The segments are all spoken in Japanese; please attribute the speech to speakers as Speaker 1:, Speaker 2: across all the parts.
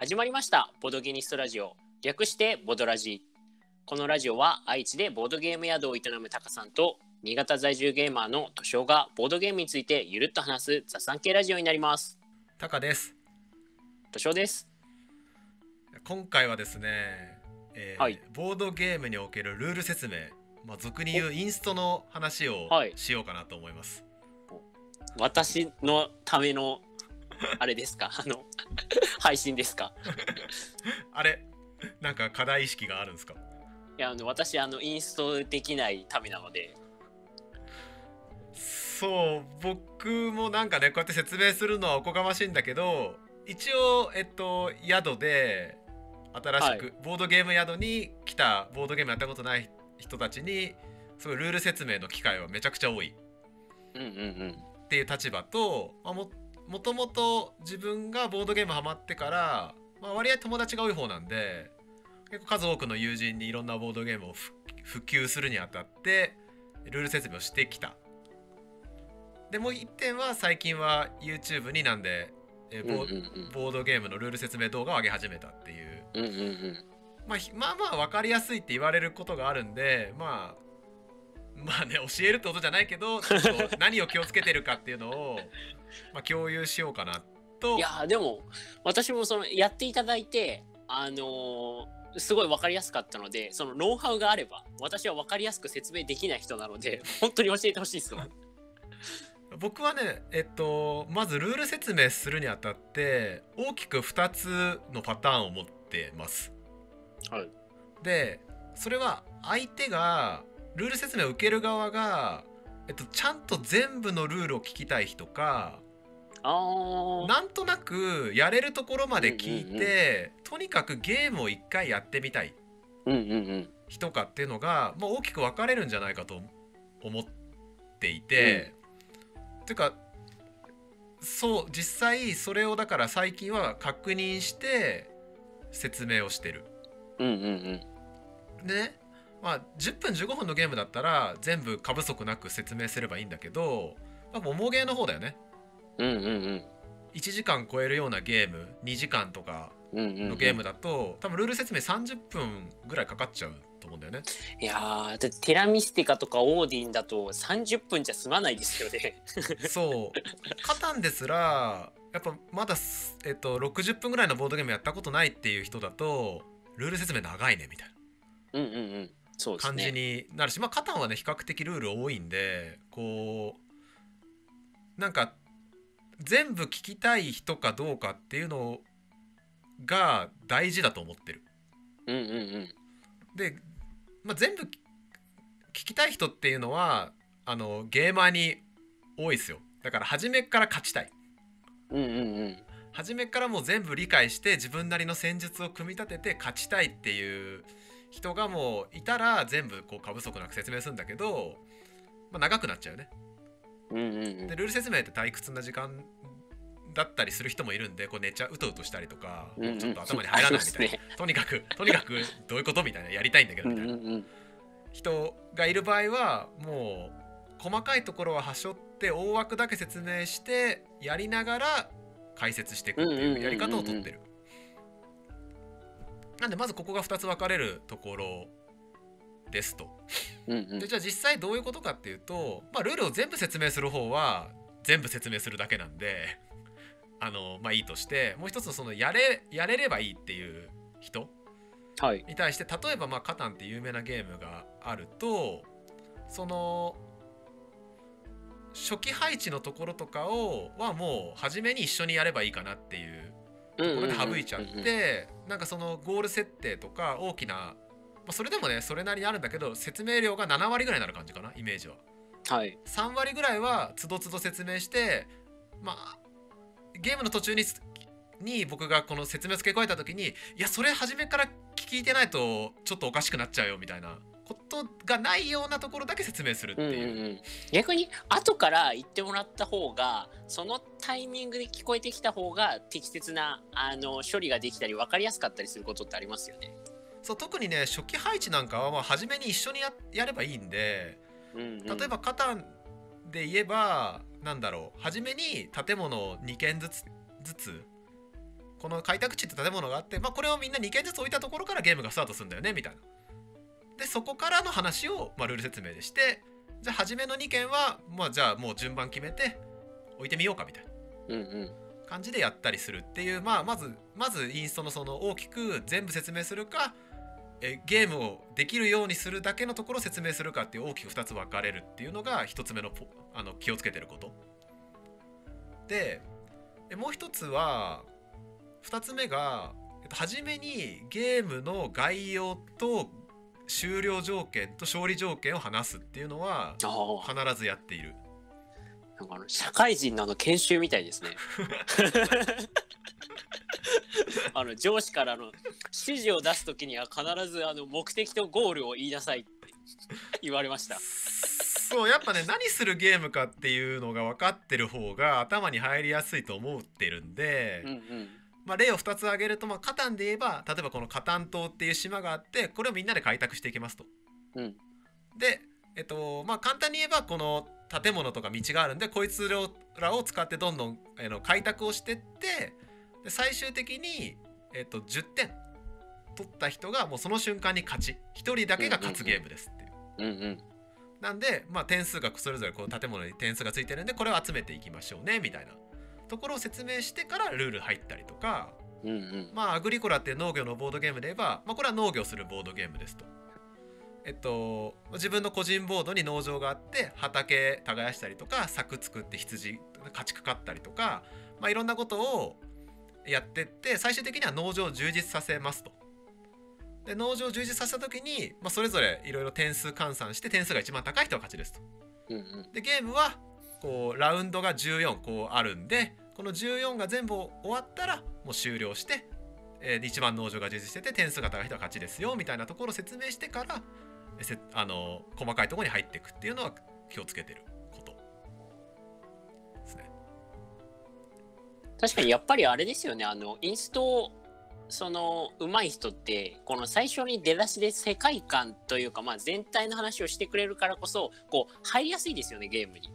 Speaker 1: 始まりました。ボドゲニストラジオ。略してボドラジ。このラジオは愛知でボードゲーム宿を営むタカさんと新潟在住ゲーマーのトシオがボードゲームについてゆるっと話す雑談系ラジオになります。
Speaker 2: タカです。
Speaker 1: トシオです。
Speaker 2: 今回はですね、えー
Speaker 1: はい。
Speaker 2: ボードゲームにおけるルール説明まあ俗に言うインストの話を
Speaker 1: はい。
Speaker 2: しようかなと思います、
Speaker 1: 私のためのあれですか？あの配信ですか？
Speaker 2: あれなんか課題意識があるんですか？
Speaker 1: いやあの私あのインストできないためなので。
Speaker 2: そう僕もなんかねこうやって説明するのはおこがましいんだけど一応えっと宿で新しく、
Speaker 1: はい。
Speaker 2: ボードゲーム宿に来たボードゲームやったことない人たちにすごいルール説明の機会はめちゃくちゃ多い。
Speaker 1: うんうんうん。
Speaker 2: っていう立場と、まあ、ももともと自分がボードゲームハマってから、まあ、割合友達が多い方なんで結構数多くの友人にいろんなボードゲームをふ普及するにあたってルール説明をしてきた。でもう一点は最近は YouTube になんで、えーボボードゲームのルール説明動画を上げ始めたっていう、まあ、ひまあまあ分かりやすいって言われることがあるんでまあまあね教えるってことじゃないけど ちょっと何を気をつけてるかっていうのを、まあ、共有しようかなと。
Speaker 1: いやーでも私もそのやっていただいてあのーすごい分かりやすかったのでそのノウハウがあれば私は分かりやすく説明できない人なので 本当に教えてほしいですわ
Speaker 2: 僕はねえっとまずルール説明するにあたって大きく2つのパターンを持ってます。
Speaker 1: はい。
Speaker 2: でそれは相手がルール説明を受ける側が、えっと、ちゃんと全部のルールを聞きたい人かなんとなくやれるところまで聞いて、
Speaker 1: うんうん
Speaker 2: とにかくゲームを一回やってみたい
Speaker 1: うんうんうん。
Speaker 2: 人かっていうのが、まあ、大きく分かれるんじゃないかと思っていて、ていうかそう実際それをだから最近は確認して説明をしてる。
Speaker 1: うんうんうん。
Speaker 2: でねまあ10分15分のゲームだったら全部過不足なく説明すればいいんだけど、まあ、重ゲーの方だよね。
Speaker 1: うんうん
Speaker 2: 1時間超えるようなゲーム2時間とか
Speaker 1: うんうんうん。
Speaker 2: のゲームだと、多分ルール説明30分ぐらいかかっちゃうと思うんだよね。
Speaker 1: いやーテラミスティカとかオーディンだと30分じゃ済まないですよね。
Speaker 2: そう。カタンですらやっぱまだす、えっと、60分ぐらいのボードゲームやったことないっていう人だとルール説明長いねみたい
Speaker 1: うんうんうん。そうですね
Speaker 2: な感じになるし、まあカタンはね比較的ルール多いんでこうなんか全部聞きたい人かどうかっていうのが大事だと思ってる。
Speaker 1: うんうんうん。
Speaker 2: で、まあ、全部聞きたい人っていうのはあのゲーマーに多いですよ。だから初めから勝ちたい。
Speaker 1: うんうんうん。
Speaker 2: 初めからもう全部理解して自分なりの戦術を組み立てて勝ちたいっていう人がもういたら全部こう過不足なく説明するんだけど、まあ、長くなっちゃうよね。
Speaker 1: うんうんうん。
Speaker 2: でルール説明って退屈な時間だったりする人もいるんでこう寝ちゃううとうとしたりとか、
Speaker 1: うんうん。
Speaker 2: ちょっと頭に入らないみたいな、
Speaker 1: あり
Speaker 2: とにかくとにかくどういうことみたいなやりたいんだけど
Speaker 1: う
Speaker 2: みたいな、
Speaker 1: んうんうん。
Speaker 2: 人がいる場合はもう細かいところは端折って大枠だけ説明してやりながら解説していくっていうやり方をとってる。なんでまずここが2つ分かれるところですと。
Speaker 1: うんうん
Speaker 2: でじゃあ実際どういうことかっていうと、まあ、ルールを全部説明する方は全部説明するだけなんで あのまあいいとしてもう一つのそのやれやれればいいっていう人
Speaker 1: はい
Speaker 2: に対して例えばまあカタンって有名なゲームがあるとその初期配置のところとかをはもう初めに一緒にやればいいかなっていうところで省いちゃってなんかそのゴール設定とか大きな、まあ、それでもねそれなりにあるんだけど説明量が7割ぐらいになる感じかなイメージは。
Speaker 1: はい
Speaker 2: 3割ぐらいはつどつど説明してまあゲームの途中にに僕がこの説明を付け加えた時にいやそれ初めから聞いてないとちょっとおかしくなっちゃうよみたいなことがないようなところだけ説明するって
Speaker 1: うんうん
Speaker 2: いう。
Speaker 1: うん、逆に後から言ってもらった方がそのタイミングで聞こえてきた方が適切なあの処理ができたり分かりやすかったりすることってありますよね。
Speaker 2: そう特にね初期配置なんかはまあ初めに一緒にややればいいんで
Speaker 1: うんうん、
Speaker 2: 例えばカタンで言えばなんだろう初めに建物を2軒ずつずつこの開拓地って建物があって、まあ、これをみんな2軒ずつ置いたところからゲームがスタートするんだよねみたいな。でそこからの話を、まあ、ルール説明でしてじゃあ初めの2軒は、まあ、じゃあもう順番決めて置いてみようかみたいな。感じでやったりするっていう、まあ、まずまずインストのその大きく全部説明するかえゲームをできるようにするだけのところを説明するかっていう大きく2つ分かれるっていうのが1つ目のポあの気をつけてること。でえもう一つは2つ目が、えっと、初めにゲームの概要と終了条件と勝利条件を話すっていうのは必ずやっている。
Speaker 1: なんかあの社会人のあの研修みたいですね。あの上司からの指示を出すときには必ずあの目的とゴールを言いなさいって言われました。
Speaker 2: そうやっぱね何するゲームかっていうのが分かってる方が頭に入りやすいと思ってるんで、
Speaker 1: うんうん
Speaker 2: まあ、例を2つ挙げると、まあ、カタンで言えば例えばこのカタン島っていう島があってこれをみんなで開拓していきますと。
Speaker 1: うん。
Speaker 2: でえっとまあ簡単に言えばこの建物とか道があるんでこいつらを使ってどんどんあの開拓をしてってで最終的に、えっと、10点取った人がもうその瞬間に勝ち。1人だけが勝つゲームですっていう。
Speaker 1: うんうん。
Speaker 2: なんで、まあ、点数がそれぞれこう建物に点数がついてるんでこれを集めていきましょうねみたいなところを説明してからルール入ったりとか
Speaker 1: うんうん
Speaker 2: まあアグリコラって農業のボードゲームで言えば、まあ、これは農業するボードゲームですと。えっと、自分の個人ボードに農場があって畑耕したりとか柵作って羊家畜飼ったりとか、まあ、いろんなことをやってって最終的には農場を充実させますと。で農場を充実させた時に、まあ、それぞれいろいろ点数換算して点数が一番高い人が勝ちですと。でゲームはこうラウンドが14こうあるんでこの14が全部終わったらもう終了して、えー一番農場が充実してて点数が高い人は勝ちですよみたいなところを説明してからせあの細かいところに入っていくっていうのは気をつけてることですね。
Speaker 1: 確かにやっぱりあれですよねあのインストその上手い人ってこの最初に出だしで世界観というか、まあ、全体の話をしてくれるからこそこう入りやすいですよねゲームに。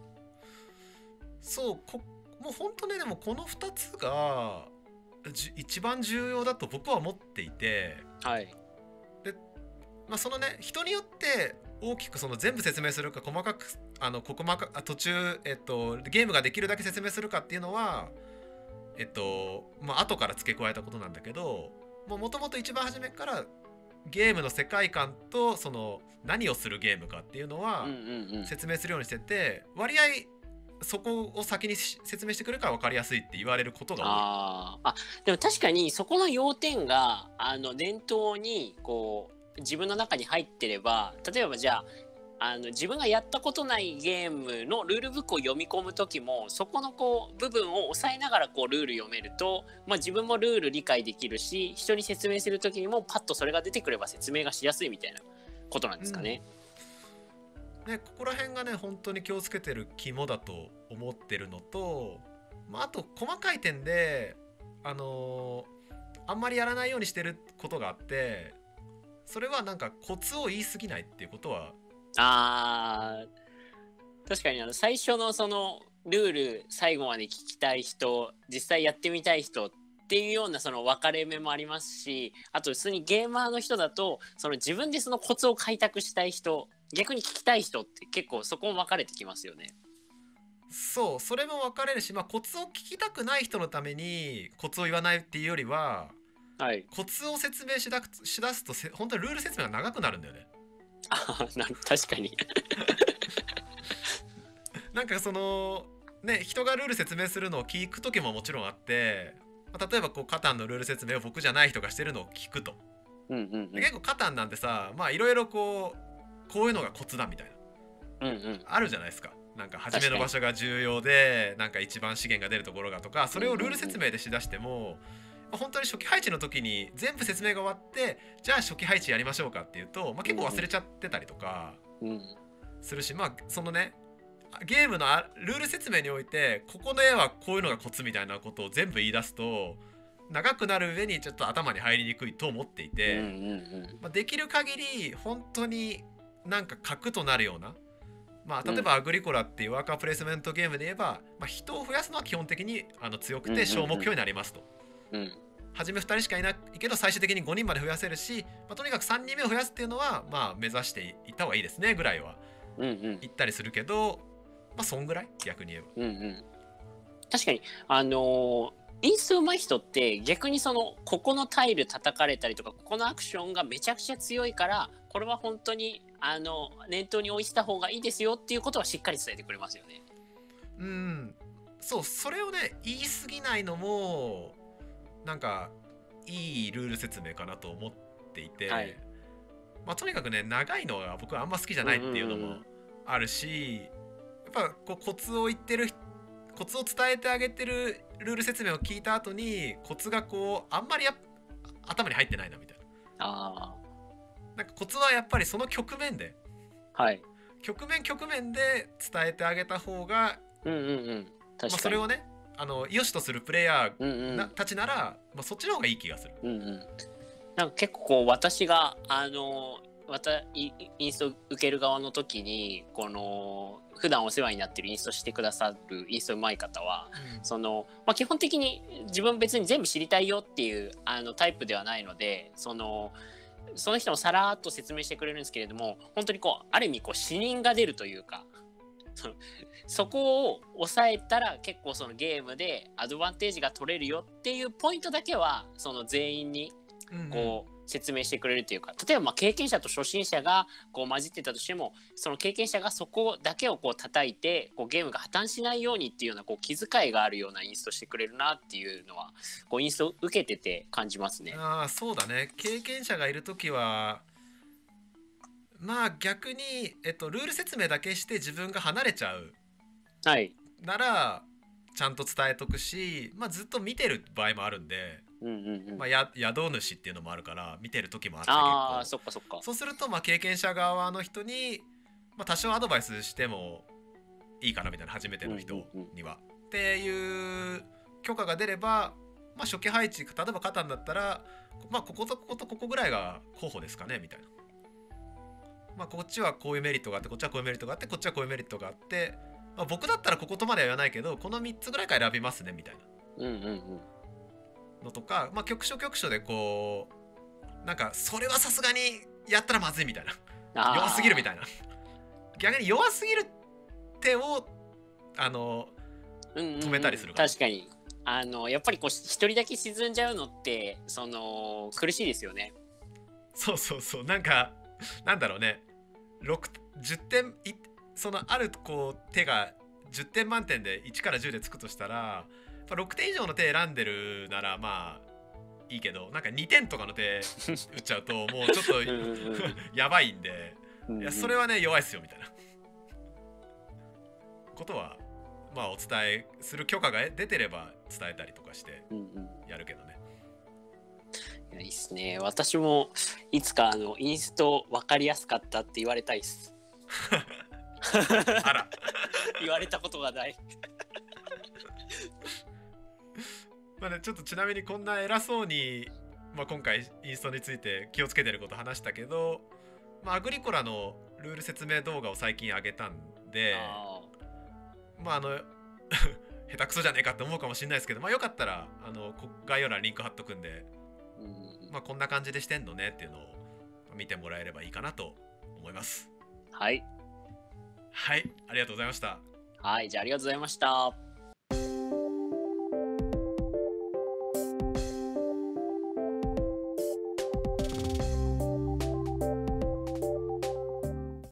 Speaker 2: そうこもう本当ねでもこの2つがじ一番重要だと僕は思っていて。
Speaker 1: はい。
Speaker 2: まあ、そのね人によって大きくその全部説明するか細かくあのここまかあ途中、えっと、ゲームができるだけ説明するかっていうのはえっとまあ後から付け加えたことなんだけどもともと一番初めからゲームの世界観とその何をするゲームかっていうのは。説明するようにしてて割合そこを先にし説明してくれるから分かりやすいって言われることが多い。
Speaker 1: あーあでも確かにそこの要点があの念頭にこう自分の中に入ってれば例えばじゃああの自分がやったことないゲームのルールブックを読み込む時もそこのこう部分を押さえながらこうルール読めると、まあ、自分もルール理解できるし人に説明する時にもパッとそれが出てくれば説明がしやすいみたいなことなんですかね。
Speaker 2: ね、ここら辺がね本当に気をつけてる肝だと思ってるのと、まあ、あと細かい点であのーあんまりやらないようにしてることがあってそれはなんかコツを言い過ぎないっていうことは？
Speaker 1: あー確かにあの最初のそのルール最後まで聞きたい人実際やってみたい人っていうようなその分かれ目もありますしあと普通にゲーマーの人だとその自分でそのコツを開拓したい人逆に聞きたい人って結構そこも分かれてきますよね。
Speaker 2: そうそれも分かれるし、まあ、コツを聞きたくない人のためにコツを言わないっていうよりは
Speaker 1: はい。
Speaker 2: コツを説明しだしだすとせ本当にルール説明が長くなるんだよね。
Speaker 1: あな確かに。
Speaker 2: なんかそのね人がルール説明するのを聞く時ももちろんあって、まあ例えばこうカタンのルール説明を僕じゃない人がしてるのを聞くと。
Speaker 1: うんうんうん。
Speaker 2: で結構カタンなんてさまあいろいろこうこういうのがコツだみたいな。
Speaker 1: うんうん。
Speaker 2: あるじゃないですか。なんか初めの場所が重要でなんか一番資源が出るところがとかそれをルール説明でしだしても、まあ本当に初期配置の時に全部説明が終わってじゃあ初期配置やりましょうかっていうと、まあ、結構忘れちゃってたりとか
Speaker 1: うん。
Speaker 2: するしまあそのねゲームのあルール説明においてここの絵はこういうのがコツみたいなことを全部言い出すと長くなる上にちょっと頭に入りにくいと思っていて。まあ、できる限り本当になんか核となるような、まあ、例えばアグリコラっていうワーカープレイスメントゲームで言えば、まあ、人を増やすのは基本的にあの強くて小目標になりますと。
Speaker 1: うん。
Speaker 2: 初め2人しかいないけど最終的に5人まで増やせるし、まあ、とにかく3人目を増やすっていうのはまあ目指していった方がいいですねぐらいは。言ったりするけどまあそんぐらい？逆に言えば。
Speaker 1: うんうん。確かに。あのーインスト上手い人って逆にそのここのタイル叩かれたりとかここのアクションがめちゃくちゃ強いからこれは本当にあの念頭に置いてた方がいいですよっていうことはしっかり伝えてくれますよね。
Speaker 2: うん。そうそれをね言い過ぎないのもなんかいいルール説明かなと思っていて、
Speaker 1: はい。
Speaker 2: まあ、とにかくね長いのが僕はあんま好きじゃないっていうのも
Speaker 1: うんうんうん。
Speaker 2: あるしやっぱこうコツを言ってるコツを伝えてあげてるルール説明を聞いた後にコツがこうあんまりやっ頭に入ってないなみたい
Speaker 1: あ
Speaker 2: ななんかコツはやっぱりその局面で
Speaker 1: あはい。
Speaker 2: 局面局面で伝えてあげた方が、
Speaker 1: うんうんうん。
Speaker 2: まあ、それをねあの良しとするプレイヤー
Speaker 1: うんうん
Speaker 2: なたちなら、まあ、そっちの方がいい気がする。
Speaker 1: うんうん、なんか結構こう私があのわたイインスト受ける側の時にこの普段お世話になってるインストしてくださるインスト上手い方はその、まあ、基本的に自分別に全部知りたいよっていうあのタイプではないのでそのその人もさらっと説明してくれるんですけれども本当にこうある意味こう死人が出るというかそこを抑えたら結構そのゲームでアドバンテージが取れるよっていうポイントだけはその全員に
Speaker 2: うんうん
Speaker 1: こう説明してくれるというか例えばまあ経験者と初心者がこう混じってたとしてもその経験者がそこだけをこう叩いてこうゲームが破綻しないようにっていうようなこう気遣いがあるようなインストしてくれるなっていうのはこうインスト受けてて感じますね。
Speaker 2: ああそうだね。経験者がいる時はまあ逆に、えっと、ルール説明だけして自分が離れちゃう。
Speaker 1: はい、
Speaker 2: ならちゃんと伝えとくし、まあ、ずっと見てる場合もあるんで、まあ、や宿主っていうのもあるから見てる時もあって
Speaker 1: あそっかそっか。
Speaker 2: そうするとまあ経験者側の人に、まあ、多少アドバイスしてもいいかなみたいな初めての人には。っていう許可が出れば、まあ、初期配置例えばカタンだったら、まあ、こことこことここぐらいが候補ですかねみたいな。まあ、こっちはこういうメリットがあってこっちはこういうメリットがあってこっちはこういうメリットがあって、まあ、僕だったらこことまでは言わないけどこの3つぐらいから選びますねみたいな。
Speaker 1: うんうんうん。
Speaker 2: のとか、まあ、局所局所でこうなんかそれはさすがにやったらまずいみたいな。弱すぎるみたいな。逆に弱すぎる手をあの
Speaker 1: うんうんうん。
Speaker 2: 止めたりする
Speaker 1: 確かに。あのやっぱりこう一人だけ沈んじゃうのってその苦しいですよね。
Speaker 2: そうそうそう。なんかなんだろうね。6 10点いそのあるこう手が10点満点で1から10でつくとしたらぱ6点以上の手選んでるならまあいいけどなんか2点とかの手 打っちゃうともうちょっと やばいんで。
Speaker 1: うんうん
Speaker 2: いやそれはね弱いっすよみたいなことはまあお伝えする許可が出てれば伝えたりとかしてやるけどね
Speaker 1: いやいいっすね。私もいつかあのインスト分かりやすかったって言われたいっす。
Speaker 2: あら
Speaker 1: 言われたことがない。
Speaker 2: まあねちょっとちなみにこんな偉そうに、まあ、今回インストについて気をつけてること話したけど、まあ、アグリコラのルール説明動画を最近上げたんで
Speaker 1: あ
Speaker 2: まああの 下手くそじゃねえかって思うかもしれないですけどまあよかったらあのこ概要欄にリンク貼っとくんで
Speaker 1: ーうん
Speaker 2: まあ、こんな感じでしてんのねっていうのを見てもらえればいいかなと思います。
Speaker 1: はい。
Speaker 2: はい、ありがとうございました。
Speaker 1: はい。じゃあありがとうございました。